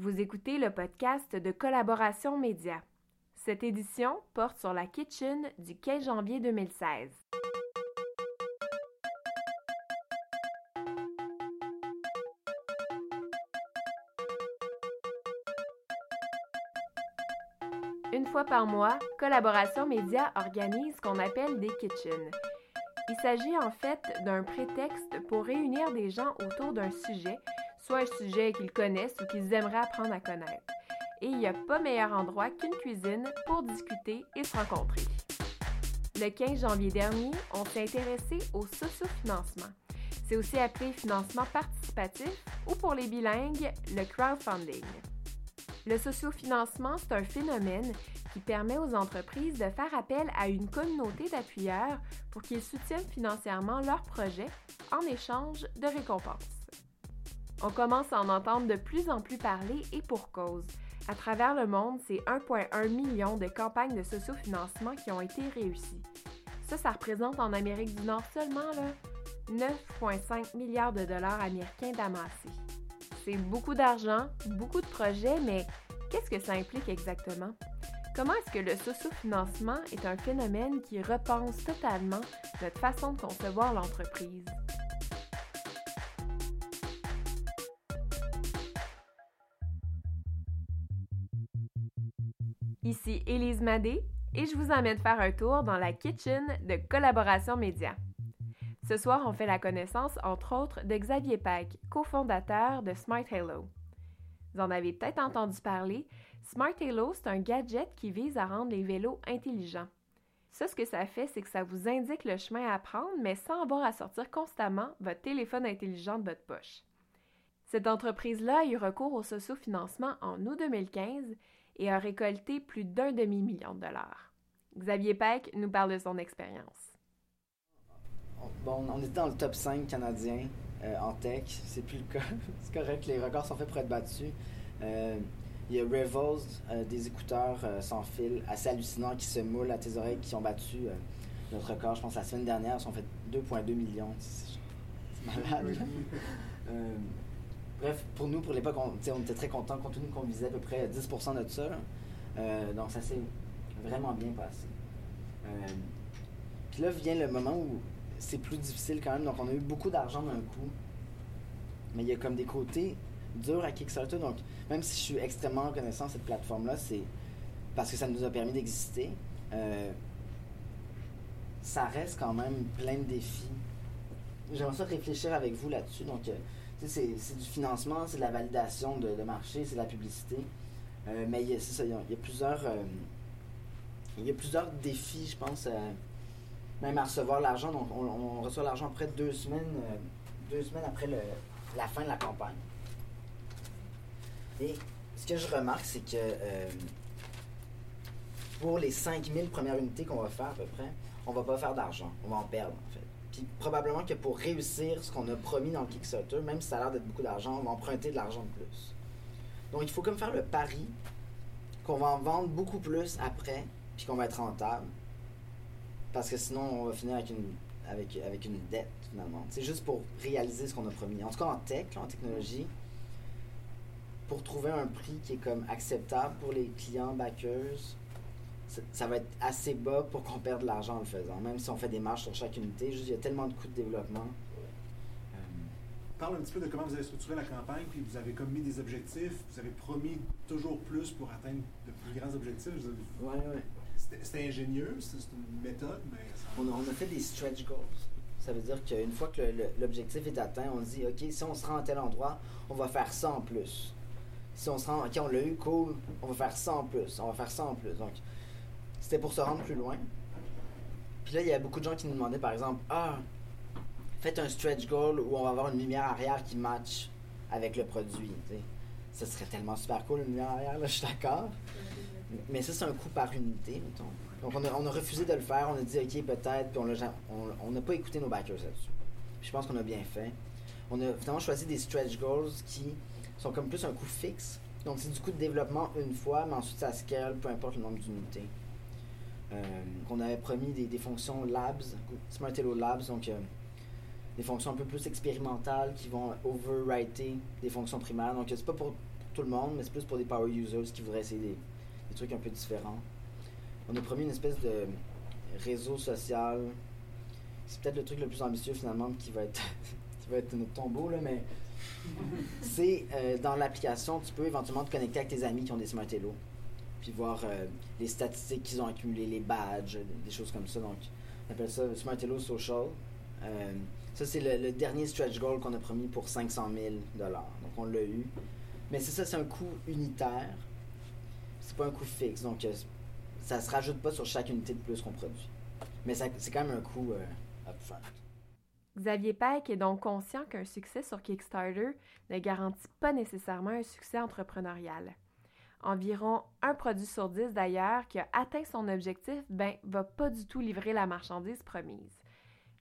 Vous écoutez le podcast de Collaboration Média. Cette édition porte sur la Kitchen du 15 janvier 2016. Une fois par mois, Collaboration Média organise ce qu'on appelle des kitchens. Il s'agit en fait d'un prétexte pour réunir des gens autour d'un sujet, soit un sujet qu'ils connaissent ou qu'ils aimeraient apprendre à connaître. Et il n'y a pas meilleur endroit qu'une cuisine pour discuter et se rencontrer. Le 15 janvier dernier, on s'est intéressé au sociofinancement. C'est aussi appelé financement participatif ou pour les bilingues, le crowdfunding. Le sociofinancement, c'est un phénomène qui permet aux entreprises de faire appel à une communauté d'appuyeurs pour qu'ils soutiennent financièrement leurs projets en échange de récompenses. On commence à en entendre de plus en plus parler et pour cause. À travers le monde, c'est 1,1 million de campagnes de sociofinancement qui ont été réussies. Ça, ça représente en Amérique du Nord seulement 9,5 milliards de dollars américains d'amassés. C'est beaucoup d'argent, beaucoup de projets, mais qu'est-ce que ça implique exactement? Comment est-ce que le socio-financement est un phénomène qui repense totalement notre façon de concevoir l'entreprise? Ici Élise Madé et je vous emmène faire un tour dans la kitchen de Collaboration Média. Ce soir, on fait la connaissance, entre autres, de Xavier Pack, cofondateur de Smart Halo. Vous en avez peut-être entendu parler. Smart Halo, c'est un gadget qui vise à rendre les vélos intelligents. Ça, ce que ça fait, c'est que ça vous indique le chemin à prendre, mais sans avoir à sortir constamment votre téléphone intelligent de votre poche. Cette entreprise-là a eu recours au sociofinancement en août 2015 et a récolté plus d'un demi-million de dollars. Xavier Peck nous parle de son expérience. Bon, on était dans le top 5 canadien euh, en tech. C'est plus le cas. c'est correct, les records sont faits pour être battus. Euh, il y a Revels, euh, des écouteurs sans fil assez hallucinants qui se moulent à tes oreilles, qui ont battu notre record. Je pense la semaine dernière, ils ont fait 2,2 millions. C'est malade. bref, pour nous, pour l'époque, on, était très contents compte tenu qu'on visait à peu près 10% de ça. donc ça s'est vraiment bien passé. Puis là vient le moment où c'est plus difficile quand même. Donc, on a eu beaucoup d'argent d'un coup. Mais il y a comme des côtés durs à Kickstarter. Donc, même si je suis extrêmement reconnaissant cette plateforme-là, c'est parce que ça nous a permis d'exister. Euh, ça reste quand même plein de défis. J'aimerais ça réfléchir avec vous là-dessus. Donc, euh, c'est du financement, c'est de la validation de, marché, c'est de la publicité. Euh, mais il y, a, plusieurs, il y a plusieurs défis, je pense, même à recevoir l'argent. Donc, on, reçoit l'argent après deux semaines, euh, deux semaines après la fin de la campagne. Et ce que je remarque, c'est que euh, pour les 5000 premières unités qu'on va faire à peu près, on va pas faire d'argent. On va en perdre, en fait. Probablement que pour réussir ce qu'on a promis dans le Kickstarter, même si ça a l'air d'être beaucoup d'argent, on va emprunter de l'argent de plus. Donc, il faut comme faire le pari qu'on va en vendre beaucoup plus après, puis qu'on va être rentable parce que sinon, on va finir avec une, avec, avec une dette, finalement. C'est juste pour réaliser ce qu'on a promis. En tout cas, en tech, en technologie, pour trouver un prix qui est comme acceptable pour les clients backers, ça va être assez bas pour qu'on perde de l'argent en le faisant. Même si on fait des marges sur chaque unité, juste il y a tellement de coûts de développement. Euh, parle un petit peu de comment vous avez structuré la campagne, puis vous avez comme mis des objectifs, vous avez promis toujours plus pour atteindre de plus grands objectifs. Oui, oui. C'était ingénieux, c'est une méthode, mais... On, a, fait des stretch goals. Ça veut dire qu'une fois que l'objectif est atteint, on dit, OK, si on se rend à tel endroit, on va faire ça en plus. Si on se rend, OK, on l'a eu, cool, on va faire ça en plus, on va faire ça en plus. Donc, c'était pour se rendre plus loin. Puis là, il y a beaucoup de gens qui nous demandaient, par exemple, ah, faites un stretch goal où on va avoir une lumière arrière qui match avec le produit. Ça serait tellement super cool, une lumière arrière, je suis d'accord. Mais ça, c'est un coût par unité, mettons. Donc, on a, on a, refusé de le faire. On a dit, OK, peut-être, puis on n'a pas écouté nos backers là-dessus. je pense qu'on a bien fait. On a finalement choisi des stretch goals qui sont comme plus un coût fixe. Donc, c'est du coût de développement une fois, mais ensuite, ça scale, peu importe le nombre d'unités. Euh, on avait promis des, des, fonctions labs, Smart Hello Labs, donc euh, des fonctions un peu plus expérimentales qui vont overwriter des fonctions primaires. Donc, c'est pas pour tout le monde, mais c'est plus pour des power users qui voudraient essayer des, des trucs un peu différents. On a promis une espèce de réseau social. C'est peut-être le truc le plus ambitieux finalement qui va être, qui va être notre tombeau, là, mais c'est euh, dans l'application, tu peux éventuellement te connecter avec tes amis qui ont des Smart Hello, puis voir euh, les statistiques qu'ils ont accumulées, les badges, des choses comme ça. Donc, on appelle ça Smart Hello Social. Euh, ça, c'est le, dernier stretch goal qu'on a promis pour 500 000 Donc, on l'a eu. Mais c'est ça, c'est un coût unitaire. C'est pas un coût fixe. Donc, euh, ça se rajoute pas sur chaque unité de plus qu'on produit. Mais c'est quand même un coût euh, upfront. Xavier Peck est donc conscient qu'un succès sur Kickstarter ne garantit pas nécessairement un succès entrepreneurial. Environ un produit sur dix d'ailleurs qui a atteint son objectif, ben, va pas du tout livrer la marchandise promise.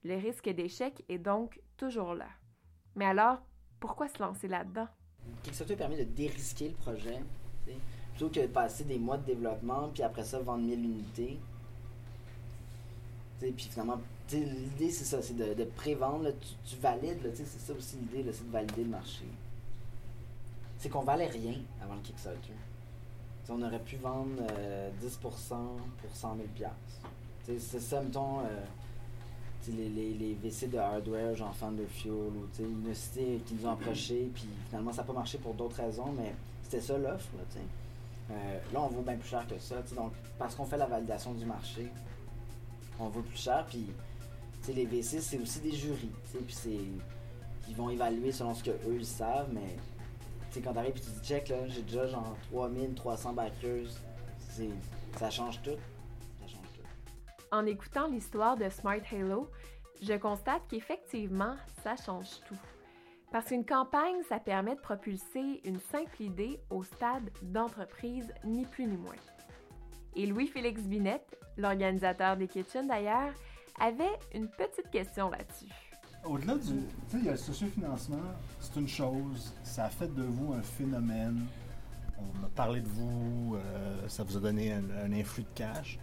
Le risque d'échec est donc toujours là. Mais alors, pourquoi se lancer là-dedans? Kickstarter permet de dérisquer le projet. Plutôt que de passer des mois de développement, puis après ça, vendre 1000 unités. Tu sais, Puis finalement, l'idée c'est ça, c'est de, de pré-vendre. Tu, tu valides, c'est ça aussi l'idée, c'est de valider le marché. C'est qu'on valait rien avant le Kickstarter. On aurait pu vendre euh, 10% pour 100 000 piastres. Tu sais, C'est ça, mettons, euh, les, les, les WC de hardware, genre Thunderfuel, ou tu sais, Unicity qui nous ont approchés, puis finalement ça n'a pas marché pour d'autres raisons, mais c'était ça l'offre, là. Euh, là, on vaut bien plus cher que ça, donc parce qu'on fait la validation du marché, on vaut plus cher, puis les V6, c'est aussi des jurys, puis c'est... Ils vont évaluer selon ce que eux ils savent, mais sais, quand t'arrives et tu dis check, j'ai déjà genre 3300 backers, ça change tout. En écoutant l'histoire de Smart Halo, je constate qu'effectivement, ça change tout. Parce qu'une campagne, ça permet de propulser une simple idée au stade d'entreprise, ni plus ni moins. Et Louis-Félix Binette, l'organisateur des Kitchens d'ailleurs, avait une petite question là-dessus. Au-delà du. Tu sais, il y a le sociofinancement, c'est une chose, ça a fait de vous un phénomène. On a parlé de vous, euh, ça vous a donné un, un influx de cash.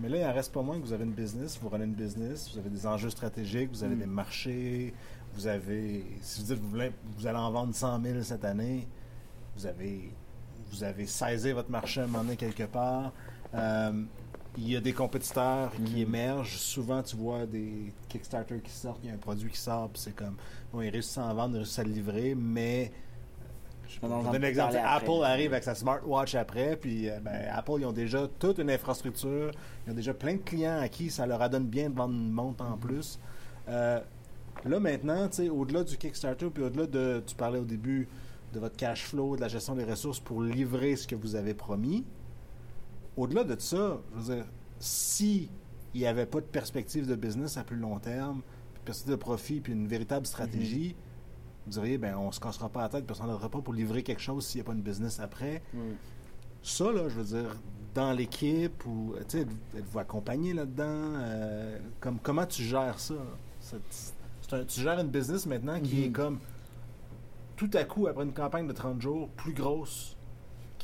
Mais là, il en reste pas moins que vous avez une business, vous runnez une business, vous avez des enjeux stratégiques, vous avez Mm. des marchés, vous avez. Si vous dites que vous, voulez- vous allez en vendre 100 000 cette année, vous avez, vous avez saisi votre marché à un moment donné quelque part. Euh, il y a des compétiteurs qui Mhm. émergent. Souvent, tu vois des Kickstarter qui sortent, il y a un produit qui sort, puis c'est comme, bon, ils réussissent à en vendre, ils réussissent à le livrer, mais. Je vous entend donner un exemple. après. Apple arrive avec sa smartwatch après, puis euh, ben, Apple, ils ont déjà toute une infrastructure, ils ont déjà plein de clients à qui ça leur adonne bien de vendre une montre en plus. Euh, là, maintenant, tu sais, au-delà du Kickstarter, puis au-delà de, tu parlais au début de votre cash flow, de la gestion des ressources pour livrer ce que vous avez promis, au-delà de ça, je veux dire, si il n'y avait pas de perspective de business à plus long terme, puis perspective de profit, puis une véritable stratégie, vous diriez, ben, on se cassera pas la tête, puis on s'en pas pour livrer quelque chose s'il n'y a pas une business après. Ça, là, je veux dire, dans l'équipe, ou, tu sais, êtes-vous accompagné là-dedans? Euh, comme, comment tu gères ça? Un- tu gères une business maintenant qui Mhm. est comme, tout à coup, après une campagne de 30 jours, plus grosse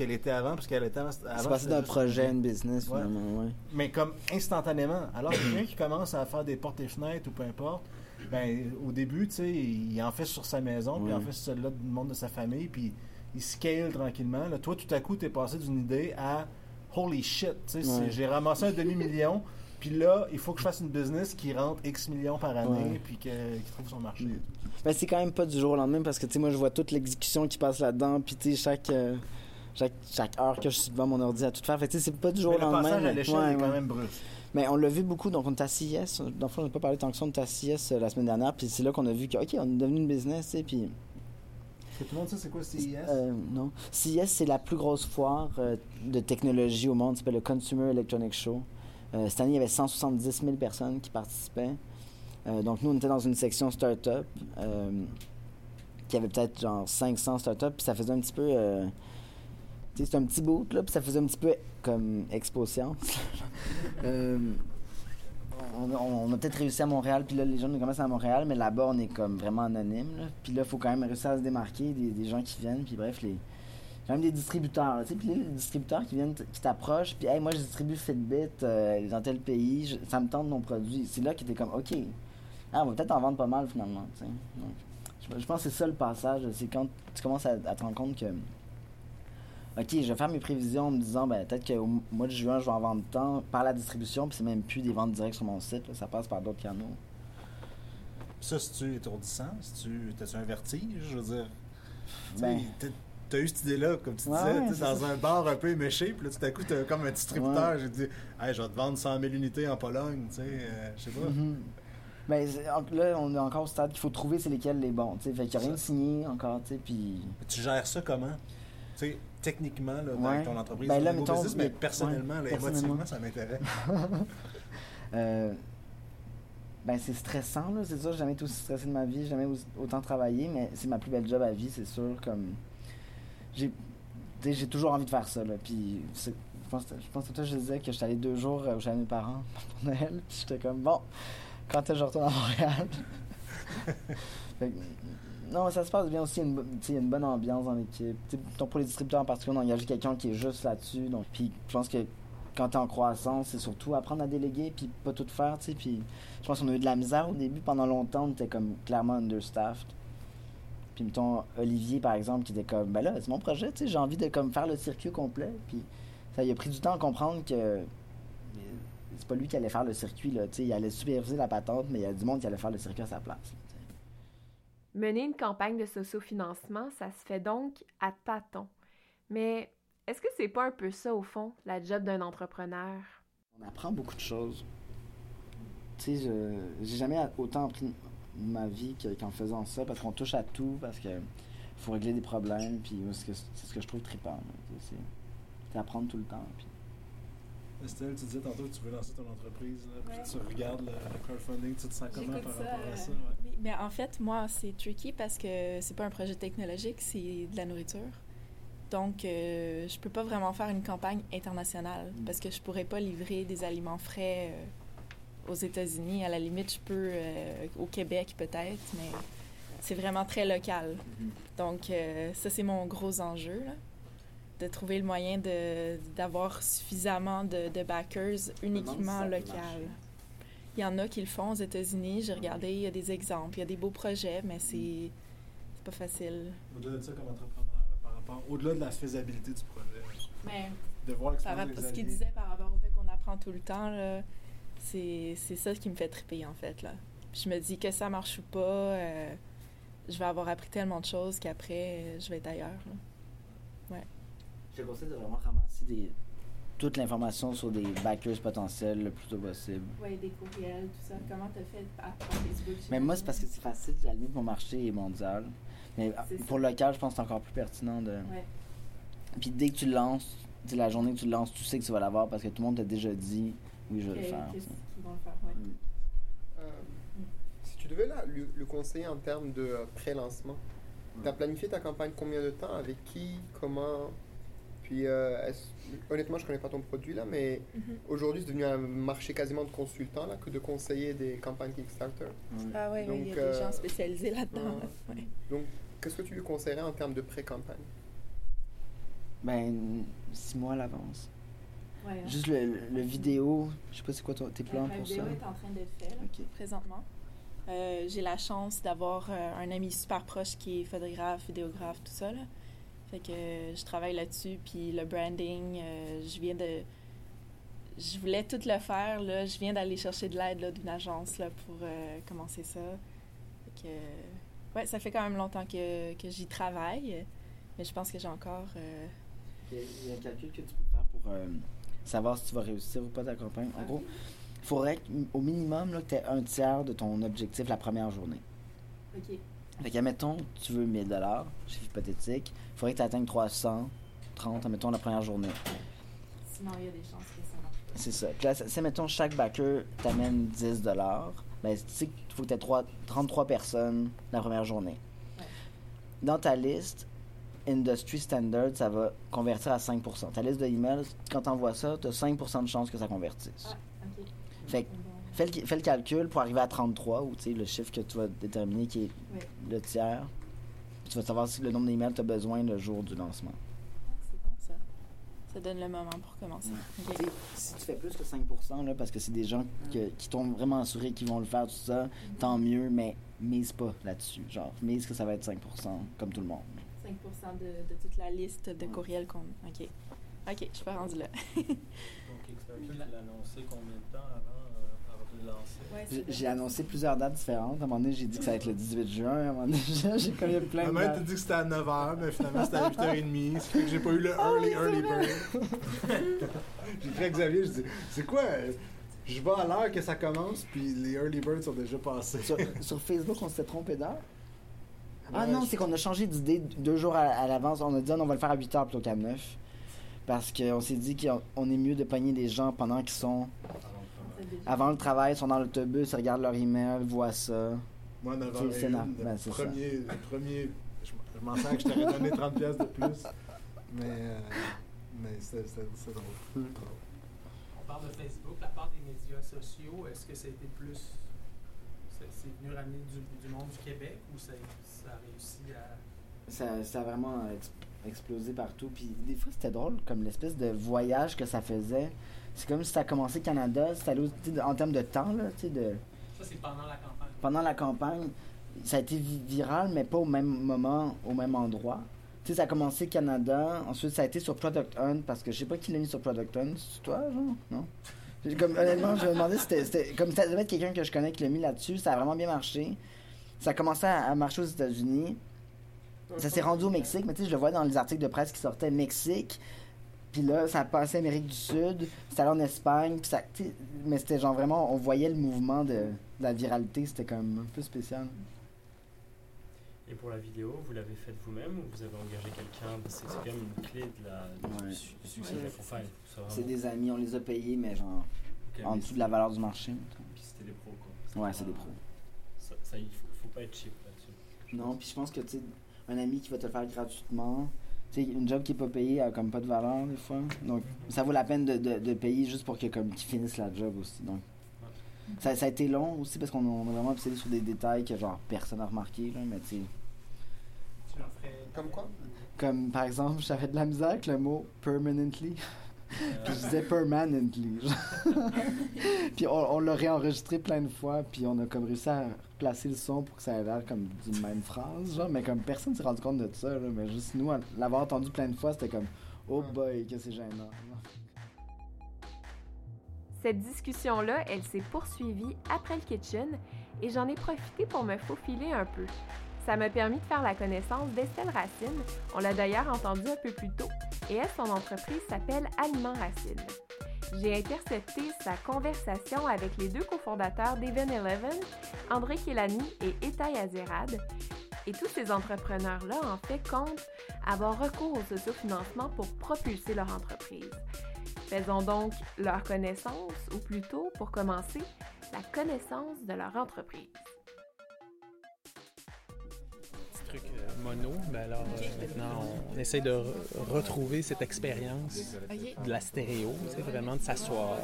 qu'elle était avant, parce qu'elle était avant. C'est passé d'un projet à une business, Ouais. finalement, ouais. mais comme instantanément. Alors, quelqu'un qui commence à faire des portes et fenêtres ou peu importe, ben, au début, tu sais, il en fait sur sa maison, puis il en fait sur celle-là du monde de sa famille, puis il scale tranquillement. Là, toi, tout à coup, tu es passé d'une idée à holy shit, tu sais, j'ai ramassé un demi-million, puis là, il faut que je fasse une business qui rentre X millions par année, Ouais. puis qui trouve son marché. Ben, c'est quand même pas du jour au lendemain parce que tu sais moi je vois toute l'exécution qui passe là-dedans puis tu sais chaque, euh, chaque chaque heure que je suis devant mon ordi à tout faire fait que, tu sais c'est pas du jour au le lendemain passage à ouais, est quand ouais. même brusque. mais on l'a vu beaucoup donc on est à CIS dans le fond on n'a pas parlé tant que ça on est à CIS euh, la semaine dernière puis c'est là qu'on a vu que ok on est devenu une business sais puis que tout le monde sait c'est quoi CIS? euh, non CIS c'est la plus grosse foire euh, de technologie au monde s'appelle le Consumer Electronics Show Euh, cette année il y avait 170 000 personnes qui participaient donc nous on était dans une section startup qui avait peut-être genre 500 startups, puis ça faisait un petit peu. C'était un petit bout, là, puis ça faisait un petit peu comme Expo Science. Euh, on, a peut-être réussi à Montréal, puis là, les gens nous commencent à Montréal, mais là-bas, on est comme vraiment anonyme. Puis là, il faut quand même réussir à se démarquer des, gens qui viennent, puis bref, les. Quand même des distributeurs, tu sais, puis les, distributeurs qui viennent, qui t'approchent, puis hey, moi je distribue Fitbit euh, dans tel pays, ça me tente mon produit. C'est là que t'es comme, ok, ah, on va peut-être en vendre pas mal finalement, tu sais. Donc, je, pense que c'est ça le passage, c'est quand tu commences à te rendre compte que OK, je vais faire mes prévisions en me disant, ben, peut-être qu'au mois de juin, je vais en vendre tant par la distribution, puis c'est même plus des ventes directes sur mon site, là, ça passe par d'autres canaux. Ça, c'est-tu étourdissant? C'est-tu, t'as-tu un vertige? Je veux dire, tu Ben. t'as- eu cette idée-là, comme tu disais, ouais, tu dans ça. un bar un peu éméché, puis là, tout à coup, t'as comme un distributeur. Ouais. J'ai dit, hey, je vais te vendre 100 000 unités en Pologne, tu sais, euh, je sais pas. Mhm. Ben, c'est- en- là, on est encore au stade qu'il faut trouver c'est lesquels les bons, tu sais, fait qu'il n'y a rien de signé encore, tu sais, puis... Tu gères ça comment? Tu techniquement, là, dans Ouais. ton entreprise, Ben là, mettons, business, mais mais- personnellement, ouais, là, émotivement, personnellement. ça m'intéresse. Euh, ben c'est stressant là, c'est sûr, j'ai jamais été aussi stressé de ma vie, jamais autant travaillé, mais c'est ma plus belle job à vie, c'est sûr comme j'ai j'ai toujours envie de faire ça là, puis c'est- je pense je pense que toi je disais que j'étais allé deux jours euh, chez mes parents pour Noël, puis j'étais comme bon, quand est-ce que je retourne à Montréal? Fait que, non, ça se passe bien aussi. Il y a une, bonne ambiance dans l'équipe. Pour les distributeurs en particulier, on a engagé quelqu'un qui est juste là-dessus. Donc, puis je pense que quand tu es en croissance, c'est surtout apprendre à déléguer puis pas tout faire. Puis je pense qu'on a eu de la misère au début. Pendant longtemps, on était comme clairement understaffed. Puis mettons, Olivier, par exemple, qui était comme, ben là, c'est mon projet, j'ai envie de comme faire le circuit complet. Puis ça, il a pris du temps à comprendre que euh, c'est pas lui qui allait faire le circuit, là, il allait superviser la patente, mais il y a du monde qui allait faire le circuit à sa place. Mener une campagne de sociofinancement, ça se fait donc à tâtons. Mais est-ce que c'est pas un peu ça, au fond, la job d'un entrepreneur? On apprend beaucoup de choses. Tu sais, j'ai jamais autant appris ma vie que- qu'en faisant ça, parce qu'on touche à tout, parce que faut régler des problèmes, puis c'est ce que- je trouve trippant. C'est apprendre tout le temps. Estelle, tu disais tantôt que tu veux lancer ton entreprise, là, puis tu regardes le, le crowdfunding, tu te sens comment par ça, rapport à euh, ça? ouais? Oui, mais en fait, moi, c'est tricky parce que c'est pas un projet technologique, c'est de la nourriture. Donc, euh, je peux pas vraiment faire une campagne internationale Mm. parce que je pourrais pas livrer des aliments frais euh, aux États-Unis. À la limite, je peux euh, au Québec peut-être, mais c'est vraiment très local. Donc, euh, ça, c'est mon gros enjeu, là, de trouver le moyen de- d'avoir suffisamment de, de backers uniquement local. Il y en a qui le font aux États-Unis. J'ai regardé, il y a des exemples, il y a des beaux projets, mais c'est c'est pas facile. Au-delà de ça, comme entrepreneur, là, par rapport, au-delà de la faisabilité du projet, Mais de voir par rapport à ce qu'il disait par rapport au fait qu'on apprend tout le temps, là, c'est c'est ça qui me fait triper, en fait. Là. Puis je me dis que ça marche ou pas, euh, je vais avoir appris tellement de choses qu'après, je vais être ailleurs. là. Je te conseille de vraiment ramasser des, toute l'information sur des backers potentiels le plus tôt possible. Oui, des courriels, tout ça. Comment t'as fait à Facebook? Mais moi, c'est parce que c'est facile, à la limite, mon marché est mondial. Mais C'est pour ça. le local, je pense que c'est encore plus pertinent de. Ouais. Puis dès que tu le lances, la journée que tu le lances, tu sais que tu vas l'avoir parce que tout le monde t'a déjà dit oui, je vais le faire. Qu'est-ce qu'ils vont le faire, ouais. Mm. Euh, si tu devais là, le, le conseiller en termes de euh, pré-lancement, tu as planifié ta campagne combien de temps Avec qui Comment? Puis, euh, honnêtement, je connais pas ton produit là, mais Mhm. aujourd'hui, c'est devenu un marché quasiment de consultants là, que de conseiller des campagnes Kickstarter. Ouais. Ah oui, il y a des euh, gens spécialisés là-dedans. ouais. là. Ouais. Donc, qu'est-ce que tu lui conseillerais en termes de pré-campagne? Ben, six mois à l'avance. Ouais, hein. Juste le, le- le vidéo, je sais pas c'est quoi tes plans La pour ça? vidéo est en train d'être faite là, Ok. présentement. Euh, j'ai la chance d'avoir euh, un ami super proche qui est photographe, vidéographe, tout ça. Là. Fait que euh, je travaille là-dessus. Puis le branding, euh, je viens de. Je voulais tout le faire. Là. Je viens d'aller chercher de l'aide là, d'une agence là, pour euh, commencer ça. Fait que, ouais, ça fait quand même longtemps que, que j'y travaille. Mais je pense que j'ai encore. euh, Il y a- un calcul que tu peux faire pour euh, savoir si tu vas réussir ou pas ta campagne. En gros, il faudrait qu'au minimum là, que tu aies un tiers de ton objectif la première journée. OK. Fait qu'admettons, tu veux 1000 chiffre hypothétique, il faudrait que tu atteignes 330, admettons, la première journée. Sinon, il y a des chances que ça marche. C'est ça. Puis là, si, mettons, chaque backer t'amène 10 ben, tu sais qu'il faut que tu aies 33 personnes la première journée. Ouais. Dans ta liste, Industry Standard, ça va convertir à 5% Ta liste de emails, quand tu envoies ça, tu as 5% de chances que ça convertisse. Ah. Fait que fais le, fais le calcul pour arriver à 33, ou tu sais, le chiffre que tu vas déterminer qui est Ouais. le tiers. Puis tu vas savoir si le nombre d'emails tu as besoin le jour du lancement. Ah, c'est bon ça. Ça donne le moment pour commencer. Si tu fais plus que 5 là, parce que c'est des gens que- qui t'ont vraiment assuré qu'ils vont le faire, tout ça, tant mieux, mais mise pas là-dessus. Genre, mise que ça va être 5% comme tout le monde. 5 5 de, de toute la liste de courriels qu'on. OK. OK, je suis pas rendue là. Donc, tu l'as annoncé combien de temps avant, euh, avant de le lancer? Ouais, J'ai- annoncé plusieurs dates différentes. À un moment donné, j'ai dit que ça va être le 18 juin. À un moment donné, j'ai comme a plein de t'a dates. dit que c'était à 9h, mais finalement c'était à 8h30. Ce qui fait que j'ai pas eu le Ah early, c'est early bird. j'ai écrit à Xavier, je dis C'est quoi? Je vais à l'heure que ça commence, puis les early birds sont déjà passés. Sur, sur Facebook, on s'était trompé d'heure? Ah Ouais, non, je- c'est qu'on a changé d'idée deux jours à, à l'avance. On a dit, ah, non, on va le faire à 8 heures plutôt qu'à 9. Parce qu'on s'est dit qu'on on est mieux de pogner les gens pendant qu'ils sont avant le travail, ils sont dans l'autobus, ils regardent leur email, voient ça. Moi, 9h, C'est- c'est le na- ben, ça. premier, le premier, je, je m'en sers que je t'aurais donné 30$ piastres de plus. Mais, euh, mais c'est c'est- c'est drôle. Hmm. On parle de Facebook, la part des médias sociaux, est-ce que ça a été plus. C'est venu ramener du, du monde du Québec ou ça, ça a réussi à. Ça, ça a vraiment ex- explosé partout. Puis des fois, c'était drôle, comme l'espèce de voyage que ça faisait. C'est comme si ça a commencé au Canada, allé en termes de temps, là, tu sais, de... Ça, c'est pendant la campagne. pendant la campagne, ça a été vi- viral, mais pas au même moment, au même endroit. Tu sais, ça a commencé au Canada, ensuite ça a été sur Product Hunt, parce que je sais pas qui l'a mis sur Product Hunt, c'est toi, genre? Non? Comme, honnêtement, je me demandais si c'était- c'était. Comme ça devait être quelqu'un que je connais qui l'a mis là-dessus, ça a vraiment bien marché. Ça a commencé à, à marcher aux États-Unis. Ça s'est rendu au Mexique, mais tu sais, je le vois dans les articles de presse qui sortaient Mexique. Puis là, ça a passé Amérique du Sud, c'est allé en Espagne, puis ça, mais c'était genre vraiment, on voyait le mouvement de, de la viralité, c'était comme un peu spécial. Et pour la vidéo, vous l'avez faite vous-même ou vous avez engagé quelqu'un? C'est c'est quand même une clé de la, Ouais. du su- du succès de la. Ça, C'est des amis, on les a payés, mais genre en mais dessous de la valeur du marché. Puis c'était des pros, quoi. Ouais, c'est des pros. Ça, ça, il faut, faut pas être cheap là-dessus. Non, puis je pense que, tu sais, un ami qui va te le faire gratuitement, tu sais, une job qui est pas payée a comme pas de valeur des fois. Donc, ça vaut la peine de, de, de payer juste pour que, comme, qu'ils finissent la job aussi. Donc, ça, ça a été long aussi parce qu'on a, on a vraiment obsédé sur des détails que, genre, personne n'a remarqué, là, mais tu sais. Tu leur ferais. Comme quoi? Comme, par exemple, j'avais de la misère avec le mot permanently. Puis je disais permanently. puis on, on l'a réenregistré plein de fois, puis on a comme réussi à placer le son pour que ça ait l'air comme d'une même phrase, genre, mais comme personne s'est rendu compte de ça, là, mais juste nous, l'avoir entendu plein de fois, c'était comme oh boy, que c'est gênant. Cette discussion-là, elle s'est poursuivie après le kitchen et j'en ai profité pour me faufiler un peu. Ça m'a permis de faire la connaissance d'Estelle Racine. On l'a d'ailleurs entendu un peu plus tôt et elle, son entreprise s'appelle Aliment Racine. J'ai intercepté sa conversation avec les deux cofondateurs d'Even Eleven, André Kelani et Etay Azerad. Et tous ces entrepreneurs-là, en fait, comptent avoir recours au sociofinancement pour propulser leur entreprise. Faisons donc leur connaissance, ou plutôt, pour commencer, la connaissance de leur entreprise. Mono. Ben alors, euh, maintenant, on essaie de re- retrouver cette expérience de la stéréo, c'est vraiment de s'asseoir,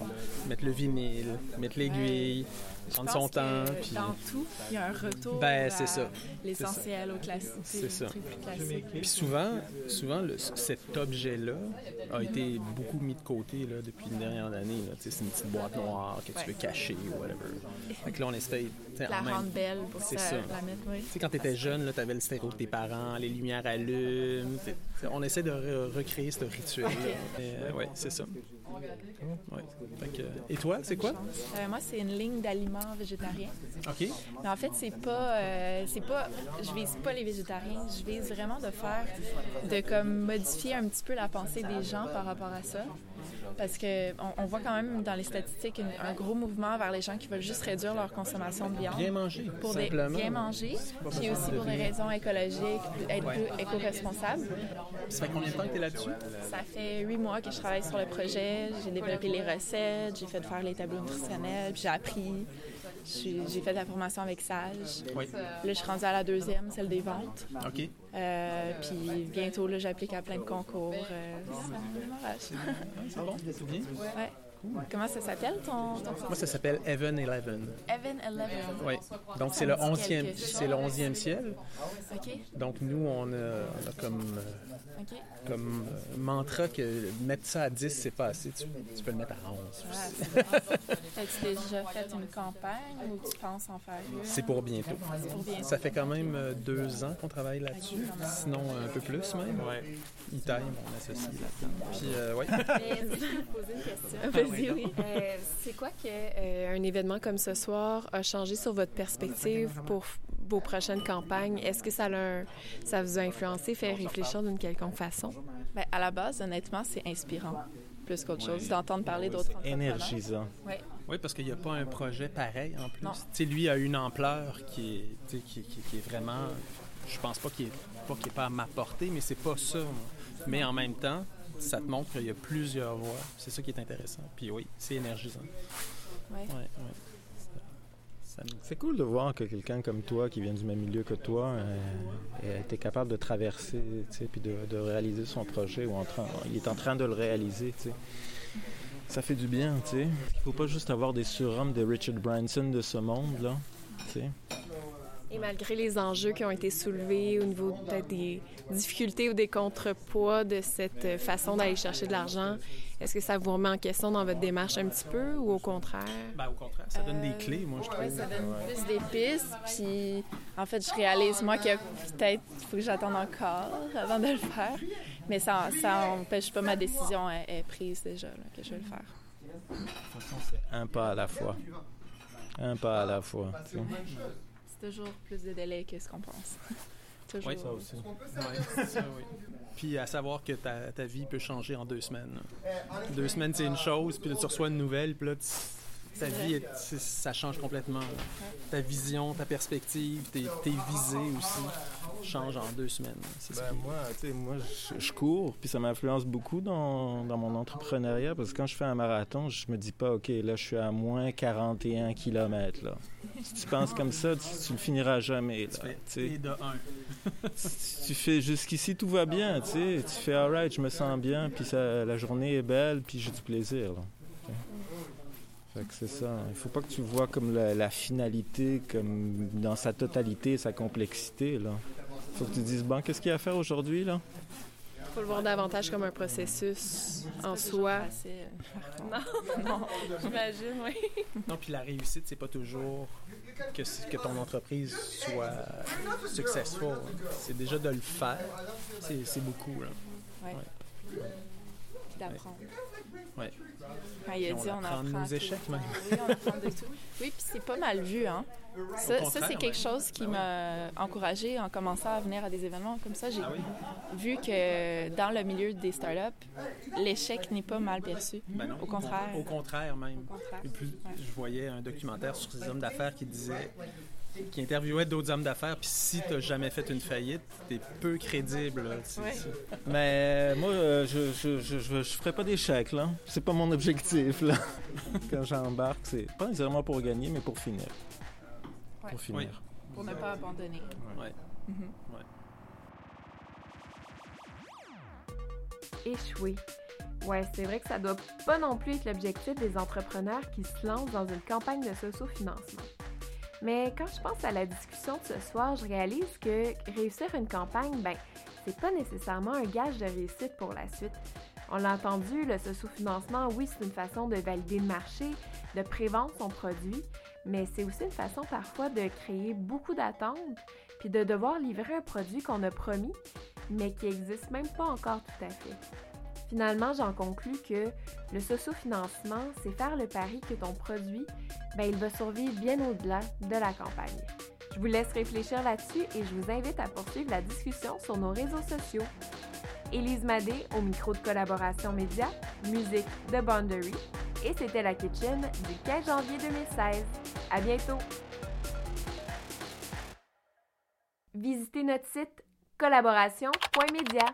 mettre le vinyle, mettre l'aiguille, prendre son temps. Puis, Dans tout, il y a un retour Ben, à c'est ça. l'essentiel, au classique. C'est ça. puis souvent, souvent le- cet objet-là a été beaucoup mis de côté là, depuis une dernière année. là. Tu sais, C'est une petite boîte noire que tu Ouais. veux cacher ou whatever. Fait que là, on La en même- rendre belle pour C'est ça, ça. la mettre, oui. Tu sais, quand t'étais jeune, tu avais le stéréo de tes parents, les lumières allument. t'sais, t'sais, On essaie de re- recréer ce rituel-là. Mais, euh, ouais, c'est ça. Ouais. Que, et toi, c'est quoi? Euh, moi, c'est une ligne d'aliments végétariens. OK. Mais en fait, c'est pas, euh, c'est pas, je vise pas les végétariens. Je vise vraiment de faire, de comme modifier un petit peu la pensée des gens par rapport à ça. Parce que on, on voit quand même dans les statistiques une- un gros mouvement vers les gens qui veulent juste réduire leur consommation de viande. Bien manger, pour des, simplement. bien manger, puis aussi pour des raisons écologiques, être plus éco-responsable. Ça fait combien de temps que t'es là-dessus? Ça fait huit mois que je travaille sur le projet. J'ai développé les recettes, j'ai fait faire les tableaux nutritionnels, puis j'ai appris. J'ai fait de la formation avec Sage. Oui. Là, je suis rendue à la deuxième, celle des ventes. OK. Euh, puis bientôt, là, j'applique à plein de concours. Euh, ça. C'est bon? C'est bien? Ouais. Comment ça s'appelle ton, ton Moi, ça s'appelle Heaven Eleven. Evan Eleven. Oui. Donc, c'est le 11e, c'est le 11e ciel. OK. Donc, nous, on a, on a comme, euh, comme euh, mantra que mettre ça à 10, c'est pas assez. Tu, tu peux le mettre à 11. Ouais. As-tu déjà fait une campagne ou tu penses en faire une? C'est pour bientôt. C'est pour bien. Ça fait quand même euh, deux ans qu'on travaille là-dessus, sinon un peu plus même. Ouais. Itaï, mon associé là-dedans. Puis, euh, ouais. Mais est-ce que je poser une question? Vas-y, oui. Euh, c'est quoi que euh, un événement comme ce soir a changé sur votre perspective pour vos prochaines campagnes? Est-ce que ça, l'a un- ça vous a influencé, fait réfléchir d'une quelconque façon? Ben, à la base, honnêtement, c'est inspirant, plus qu'autre chose, d'entendre parler d'autres entrepreneurs. Énergisant. Oui, parce qu'il n'y a pas un projet pareil en plus. Sais, lui a une ampleur qui est, tu sais, qui, qui- qui est vraiment. Je pense pas qu'il est pas qu'il est pas à ma portée, mais c'est pas ça. moi. Mais en même temps, ça te montre qu'il y a plusieurs voies. C'est ça qui est intéressant. Puis oui, c'est énergisant. Ouais. Ouais, ouais. Ça, ça nous- C'est cool de voir que quelqu'un comme toi, qui vient du même milieu que toi, euh, était capable de traverser, tu sais, puis de, de réaliser son projet, ou en train, il est en train de le réaliser, tu sais. Ça fait du bien, tu sais. Il faut pas juste avoir des surhommes de Richard Branson de ce monde, là, tu sais. Et malgré les enjeux qui ont été soulevés au niveau des difficultés ou des contrepoids de cette façon d'aller chercher de l'argent, est-ce que ça vous remet en question dans votre démarche un petit peu ou au contraire? Ben, au contraire, ça donne des Euh, clés, moi, je trouve. Oui, ça donne plus des pistes. Puis, en fait, je réalise, moi, que peut-être il faut que j'attende encore avant de le faire. Mais ça ça empêche pas ma décision est, est prise déjà, là, que je vais le faire. De toute façon, c'est un pas à la fois. Un pas à la fois, tu sais. C'est toujours plus de délai que ce qu'on pense. toujours. Oui, ça aussi. Ouais, ça, oui. Puis à savoir que ta, ta vie peut changer en deux semaines. Deux semaines, c'est une chose, puis là, tu reçois une nouvelle, puis là, tu- ta vie, est- ça change complètement. Ta vision, ta perspective, tes, tes visées aussi changent en deux semaines. C'est Ben, moi, tu sais, moi, je, je cours, puis ça m'influence beaucoup dans, dans mon entrepreneuriat, parce que quand je fais un marathon, je me dis pas, OK, là, je suis à moins 41 km, là. Si tu penses comme ça, tu, tu le finiras jamais, tu là. fais tu de. Si tu fais jusqu'ici, tout va bien, tu sais. Tu fais, all right, je me sens bien, puis la journée est belle, puis j'ai du plaisir, là. Ok. Fait que c'est ça. Il faut pas que tu vois comme la, la finalité, comme dans sa totalité, sa complexité, là. faut que tu te dises, bon, qu'est-ce qu'il y a à faire aujourd'hui, là? faut le voir davantage comme un processus en soi. Non, non, j'imagine, oui. Non, puis la réussite, c'est pas toujours que, ton entreprise soit successful. C'est déjà de le faire. C'est beaucoup, là. Ouais. D'apprendre. Ouais. Quand il a dit, on on apprend de nos tout. échecs, même. Oui, on apprend de tout. Oui, puis c'est pas mal vu, hein. Ça, c'est quelque ouais. chose qui m'a encouragée en commençant à venir à des événements comme ça. J'ai Ah oui? vu que dans le milieu des startups, l'échec n'est pas mal perçu. Ben non. Au contraire. Au contraire, même. Au contraire. Plus, Ouais. je voyais un documentaire sur des hommes d'affaires qui disait qui interviewait d'autres hommes d'affaires, puis si tu jamais fait une faillite, t'es peu crédible. là. Ouais. Mais moi, euh, je, je, je, je, je ferai pas d'échec, là. C'est pas mon objectif, là. Quand j'embarque, c'est pas nécessairement pour gagner, mais pour finir. Ouais. Pour finir. Oui. Pour ne pas abandonner. Ouais. Mhm. Échouer. Ouais, c'est vrai que ça doit pas non plus être l'objectif des entrepreneurs qui se lancent dans une campagne de socio-financement. Mais quand je pense à la discussion de ce soir, je réalise que réussir une campagne, ben, c'est pas nécessairement un gage de réussite pour la suite. On l'a entendu, le socio-financement, oui, c'est une façon de valider le marché, de prévendre son produit, mais c'est aussi une façon parfois de créer beaucoup d'attentes, puis de devoir livrer un produit qu'on a promis, mais qui n'existe même pas encore tout à fait. Finalement, j'en conclus que le socio-financement, c'est faire le pari que ton produit, ben, il va survivre bien au-delà de la campagne. Je vous laisse réfléchir là-dessus et je vous invite à poursuivre la discussion sur nos réseaux sociaux. Élise Madé au micro de collaboration média, musique de Boundary, et c'était la Kitchen du 15 janvier 2016. À bientôt! Visitez notre site collaboration.media.